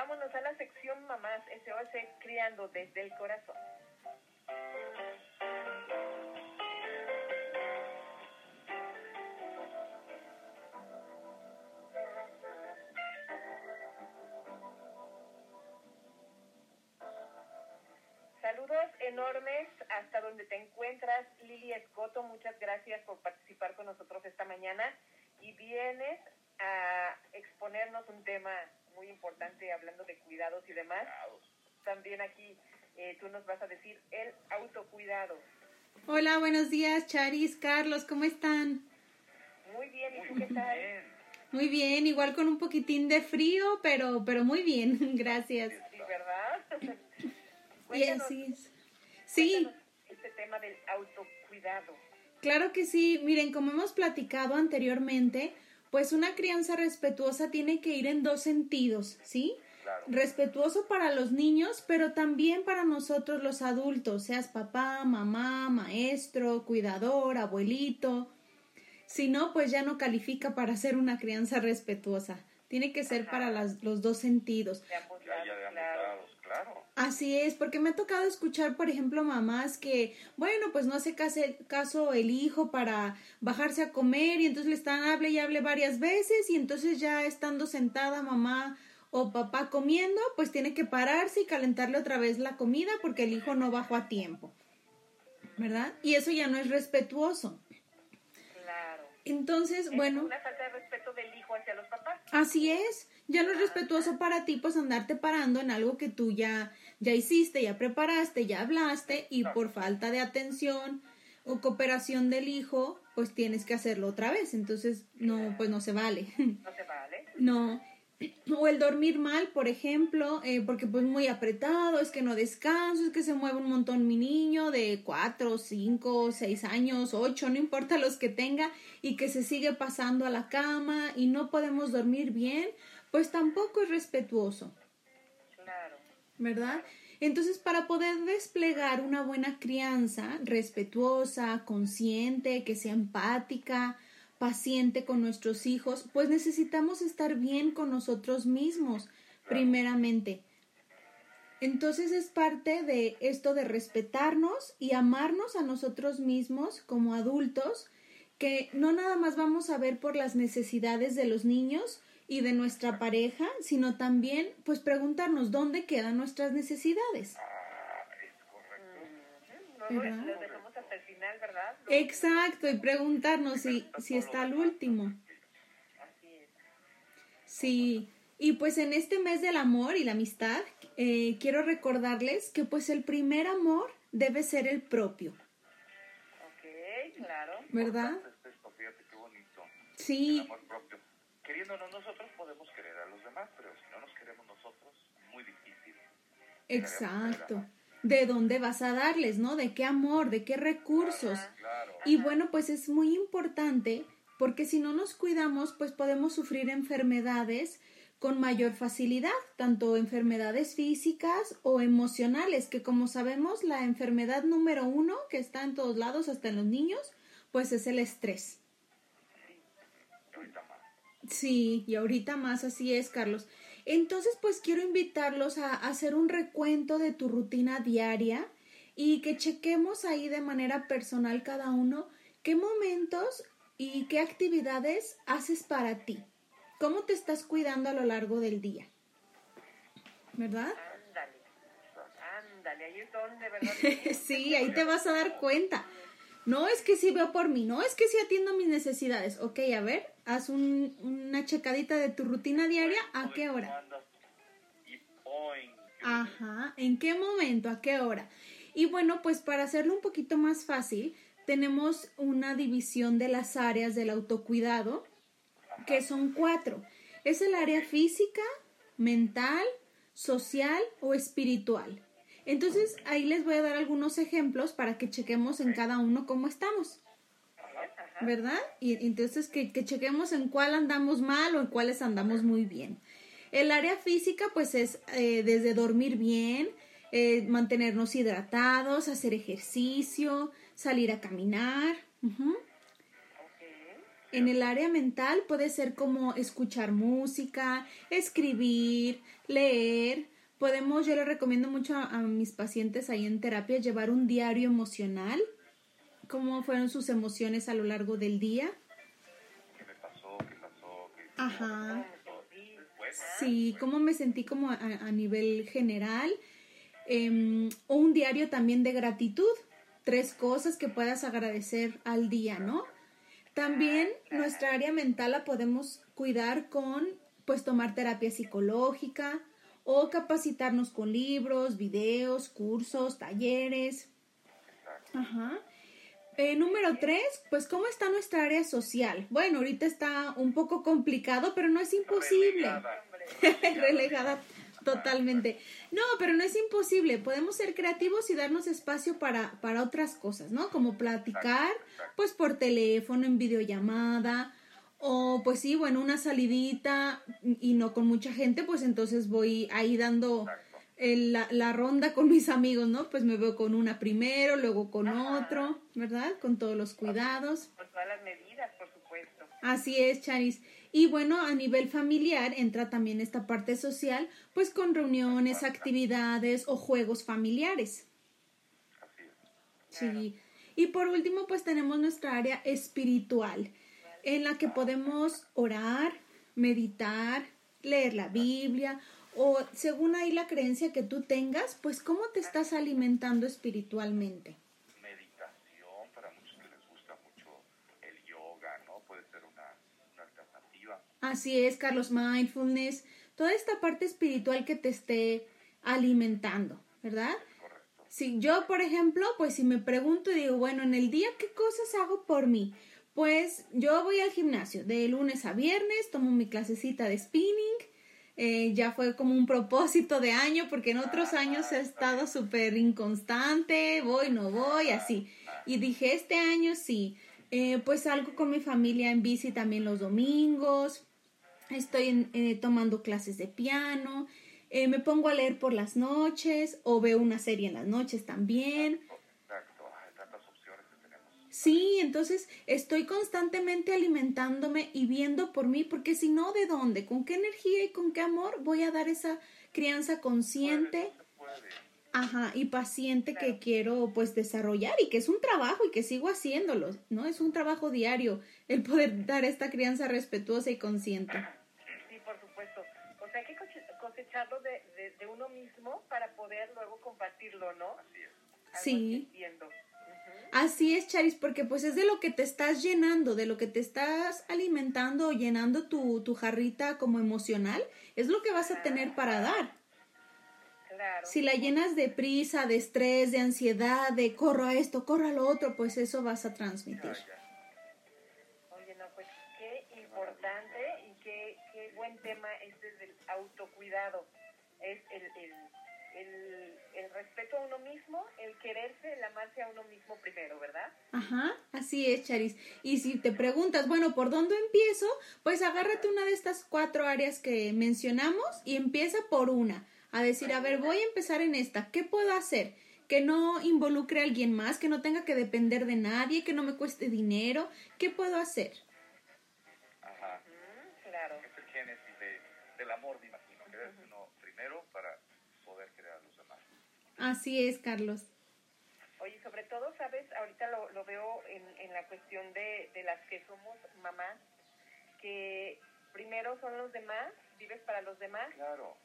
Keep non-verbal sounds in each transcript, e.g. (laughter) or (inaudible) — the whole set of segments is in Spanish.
vámonos a la sección Mamás SOS Criando desde el Corazón. Saludos enormes hasta donde te encuentras, Lili Escoto. Muchas gracias por participar con nosotros esta mañana y vienes a exponernos un tema muy importante hablando de cuidados y demás. También aquí eh, tú nos vas a decir el autocuidado. Hola, buenos días, Charis, Carlos, ¿cómo están? Muy bien, ¿y tú qué tal? Muy bien, igual con un poquitín de frío, pero, pero muy bien, (laughs) gracias. Sí, ¿verdad? (laughs) y así es. Sí. Este tema del autocuidado. Claro que sí, miren, como hemos platicado anteriormente, pues una crianza respetuosa tiene que ir en dos sentidos, ¿sí? Respetuoso para los niños, pero también para nosotros los adultos, seas papá, mamá, maestro, cuidador, abuelito. Si no, pues ya no califica para ser una crianza respetuosa. Tiene que ser para las, los dos sentidos. Así es, porque me ha tocado escuchar, por ejemplo, mamás que, bueno, pues no hace caso el hijo para bajarse a comer y entonces le están hable y hable varias veces y entonces ya estando sentada mamá o papá comiendo, pues tiene que pararse y calentarle otra vez la comida porque el hijo no bajó a tiempo. ¿Verdad? Y eso ya no es respetuoso. Claro. Entonces, es bueno. Una falta de respeto del hijo hacia los papás. Así es. Ya no es respetuoso para ti, pues andarte parando en algo que tú ya ya hiciste, ya preparaste, ya hablaste y por falta de atención o cooperación del hijo, pues tienes que hacerlo otra vez. Entonces, no, pues no se vale. No se vale. (laughs) No. O el dormir mal, por ejemplo, eh, porque pues muy apretado, es que no descanso, es que se mueve un montón mi niño de cuatro, cinco, seis años, ocho, no importa los que tenga, y que se sigue pasando a la cama y no podemos dormir bien, pues tampoco es respetuoso. ¿Verdad? Entonces, para poder desplegar una buena crianza respetuosa, consciente, que sea empática, paciente con nuestros hijos, pues necesitamos estar bien con nosotros mismos, primeramente. Entonces es parte de esto de respetarnos y amarnos a nosotros mismos como adultos, que no nada más vamos a ver por las necesidades de los niños, y de nuestra pareja, sino también pues preguntarnos dónde quedan nuestras necesidades. Exacto, y preguntarnos si, si está al último. Sí, y pues en este mes del amor y la amistad, eh, quiero recordarles que pues el primer amor debe ser el propio. Ok, claro. ¿Verdad? Sí queriéndonos nosotros podemos querer a los demás, pero si no nos queremos nosotros, muy difícil. Exacto. ¿De dónde vas a darles, no? ¿De qué amor? ¿De qué recursos? Y bueno, pues es muy importante porque si no nos cuidamos, pues podemos sufrir enfermedades con mayor facilidad, tanto enfermedades físicas o emocionales, que como sabemos la enfermedad número uno que está en todos lados, hasta en los niños, pues es el estrés. Sí, y ahorita más así es, Carlos. Entonces, pues quiero invitarlos a hacer un recuento de tu rutina diaria y que chequemos ahí de manera personal cada uno qué momentos y qué actividades haces para ti. ¿Cómo te estás cuidando a lo largo del día? ¿Verdad? Ándale, ándale, ahí es donde, ¿verdad? (laughs) sí, ahí te vas a dar cuenta. No es que sí veo por mí, no es que sí atiendo mis necesidades. Ok, a ver, haz un, una checadita de tu rutina diaria. ¿A qué hora? Ajá, ¿en qué momento? ¿A qué hora? Y bueno, pues para hacerlo un poquito más fácil, tenemos una división de las áreas del autocuidado, que son cuatro. Es el área física, mental, social o espiritual. Entonces, ahí les voy a dar algunos ejemplos para que chequemos en cada uno cómo estamos. ¿Verdad? Y entonces que, chequemos en cuál andamos mal o en cuáles andamos muy bien. El área física, pues es eh, desde dormir bien, eh, mantenernos hidratados, hacer ejercicio, salir a caminar. En el área mental puede ser como escuchar música, escribir, leer. Podemos, yo le recomiendo mucho a, a mis pacientes ahí en terapia llevar un diario emocional, cómo fueron sus emociones a lo largo del día. ¿Qué me pasó? ¿Qué pasó? ¿Qué Ajá. Sí, cómo me sentí como a, a nivel general. Em, o un diario también de gratitud. Tres cosas que puedas agradecer al día, ¿no? También nuestra área mental la podemos cuidar con, pues, tomar terapia psicológica o capacitarnos con libros, videos, cursos, talleres. Ajá. Eh, número tres, pues, ¿cómo está nuestra área social? Bueno, ahorita está un poco complicado, pero no es imposible. relegada. (laughs) Relegada totalmente. No, pero no es imposible. Podemos ser creativos y darnos espacio para, para otras cosas, ¿no? Como platicar, pues por teléfono, en videollamada, o pues sí, bueno, una salidita y no con mucha gente, pues entonces voy ahí dando Exacto. El- la, la ronda con mis amigos, ¿no? Pues me veo con una primero, luego con otro, ¿verdad? Con todos los cuidados. Con todas las medidas, por supuesto. Así es, Charis. Y bueno, a nivel familiar entra también esta parte social, pues con reuniones, actividades o juegos familiares. Así es. Sí. Y por último, pues tenemos nuestra área espiritual, en la que podemos orar, meditar, leer la Biblia o según ahí la creencia que tú tengas, pues cómo te estás alimentando espiritualmente. Meditación, para muchos que les gusta mucho el yoga, ¿no? Puede ser una, una alternativa. Así es, Carlos, mindfulness, toda esta parte espiritual que te esté alimentando, ¿verdad? Correcto. Si yo, por ejemplo, pues si me pregunto y digo, bueno, en el día, ¿qué cosas hago por mí? Pues yo voy al gimnasio de lunes a viernes, tomo mi clasecita de spinning, eh, ya fue como un propósito de año, porque en otros años he estado súper inconstante, voy, no voy, así. Y dije, este año sí, Eh, pues salgo con mi familia en bici también los domingos, estoy eh, tomando clases de piano, me pongo a leer por las noches o veo una serie en las noches también. Exacto. Hay tantas opciones que tenemos. Sí, entonces estoy constantemente alimentándome y viendo por mí, porque si no, ¿de dónde? ¿Con qué energía y con qué amor voy a dar esa crianza consciente? Ajá, y paciente que quiero pues desarrollar y que es un trabajo y que sigo haciéndolo, ¿no? Es un trabajo diario el poder dar esta crianza respetuosa y consciente. Sí, por supuesto. O sea, hay que cosecharlo de, de, de uno mismo para poder luego compartirlo, ¿no? Así es. Algo Sí. entiendo. Así es, Charis, porque pues es de lo que te estás llenando, de lo que te estás alimentando o llenando tu, tu jarrita como emocional, es lo que vas a tener para dar. Claro. Si la llenas de prisa, de estrés, de ansiedad, de corro a esto, corro a lo otro, pues eso vas a transmitir. Ya. Oye, no, pues qué importante y qué, qué buen tema este del autocuidado. Es el, el, el, el respeto a uno mismo, el quererse, el amarse a uno mismo primero, ¿verdad? Ajá, así es, Charis. Y si te preguntas, bueno, ¿por dónde empiezo? Pues agárrate una de estas cuatro áreas que mencionamos y empieza por una. A decir, a ver, voy a empezar en esta. ¿Qué puedo hacer? Que no involucre a alguien más, que no tenga que depender de nadie, que no me cueste dinero. ¿Qué puedo hacer? Ajá. Mm, claro. Es el génesis de, del amor, me imagino. Uno primero para poder querer a los demás. Así es, Carlos. Oye, sobre todo, ¿sabes? Ahorita lo, lo veo en, en la cuestión de, de las que somos mamás, que primero son los demás, vives para los demás, Claro.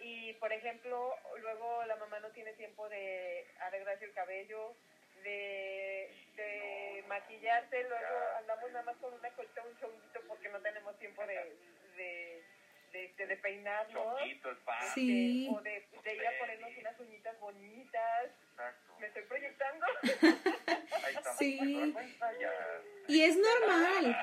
y por ejemplo, luego la mamá no tiene tiempo de arreglarse el cabello, de, de maquillarse, luego andamos nada más con una colita, un chonguito porque no tenemos tiempo de, de, de, de, de peinarnos. Sí. O de, de ir a ponernos unas uñitas bonitas. Exacto. Me estoy proyectando. Ahí estamos. Sí. Y es normal.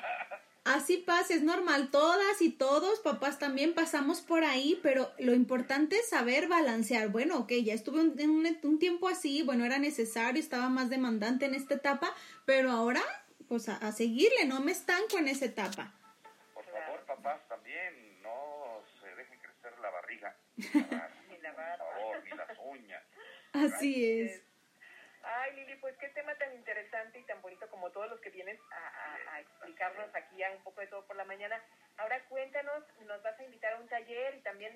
Así pasa, es normal. Todas y todos, papás también pasamos por ahí, pero lo importante es saber balancear. Bueno, ok, ya estuve un, un tiempo así, bueno, era necesario, estaba más demandante en esta etapa, pero ahora, pues a, a seguirle, no me estanco en esa etapa. Ni la barba, Ni la Por barba. favor, ni las uñas. Así es. Ay, Lili, pues qué tema tan interesante y tan bonito como todos los que vienes a, a- a explicarnos aquí a un poco de todo por la mañana. Ahora cuéntanos, nos vas a invitar a un taller y también,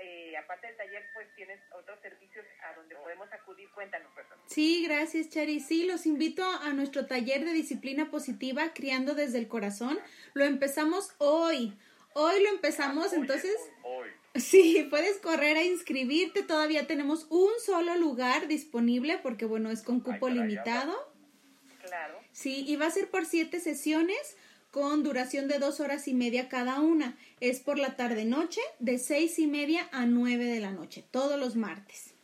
eh, aparte del taller, pues tienes otros servicios a donde podemos acudir. Cuéntanos. Sí, gracias, Chari. Sí, los invito a nuestro taller de disciplina positiva, Criando desde el Corazón. Lo empezamos hoy. Hoy lo empezamos, entonces, Hoy. Sí, puedes correr a inscribirte. Todavía tenemos un solo lugar disponible porque, bueno, es con cupo Ay, limitado. Claro. Sí, y va a ser por siete sesiones con duración de dos horas y media cada una. Es por la tarde-noche, de seis y media a nueve de la noche, todos los martes.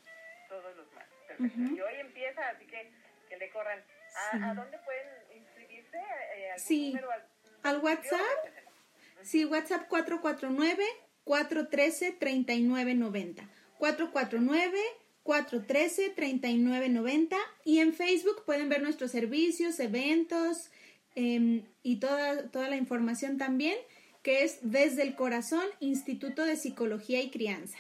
todos los más. Perfecto. Y hoy empieza, así que que le corran. ¿A, Sí. a dónde pueden inscribirse? Eh, ¿Algún Sí. número, al- Al WhatsApp, sí, WhatsApp 449-413-3990. 449-413-3990. Y en Facebook pueden ver nuestros servicios, eventos em, y toda, toda la información también, que es Desde el Corazón, Instituto de Psicología y Crianza.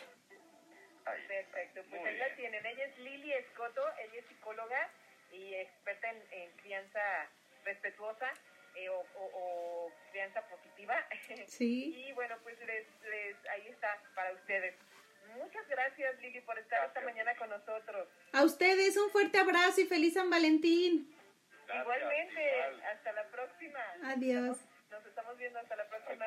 Perfecto, pues ahí la tienen. Ella es Lili Escoto, ella es psicóloga y experta en crianza respetuosa eh, o, o- o crianza positiva. (laughs) Sí. y bueno, pues les, les, ahí está para ustedes. Muchas gracias Lili por estar esta mañana con nosotros. A ustedes un fuerte abrazo y feliz San Valentín. Gracias, Igualmente, igual. hasta la próxima. Adiós. Nos estamos viendo hasta la próxima.